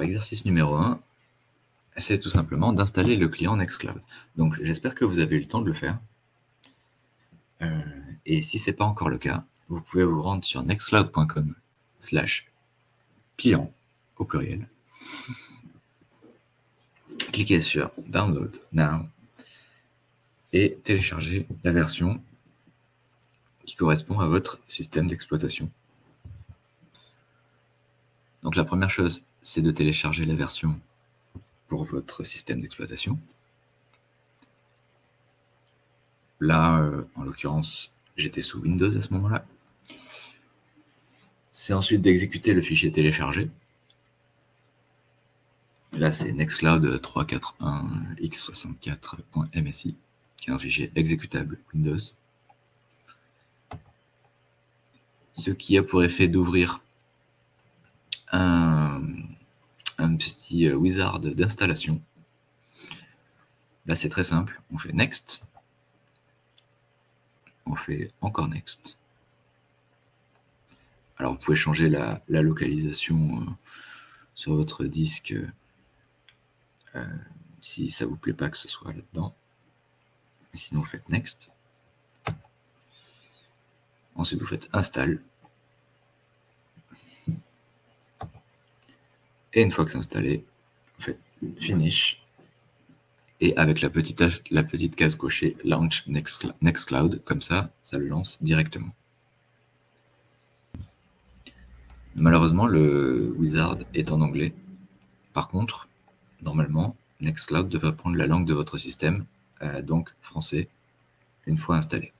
Exercice numéro 1, c'est tout simplement d'installer le client Nextcloud. Donc, j'espère que vous avez eu le temps de le faire. Euh, et si ce n'est pas encore le cas, vous pouvez vous rendre sur nextcloud.com slash client au pluriel. Cliquez sur Download Now et télécharger la version qui correspond à votre système d'exploitation. Donc la première chose, c'est de télécharger la version pour votre système d'exploitation. Là, euh, en l'occurrence, j'étais sous Windows à ce moment-là. C'est ensuite d'exécuter le fichier téléchargé. Là, c'est Nextcloud 341x64.msi, qui est un fichier exécutable Windows. Ce qui a pour effet d'ouvrir un, un petit euh, wizard d'installation. Là, c'est très simple. On fait Next. On fait encore Next. Alors, vous pouvez changer la, localisation euh, sur votre disque euh, si ça vous plaît pas que ce soit là-dedans. Sinon, vous faites Next. Ensuite, vous faites Install. Et une fois que c'est installé, vous faites Finish. Et avec la petite, case cochée Launch Nextcloud, comme ça, ça le lance directement. Malheureusement, le wizard est en anglais. Par contre, normalement, Nextcloud devrait prendre la langue de votre système, euh, donc français, une fois installé.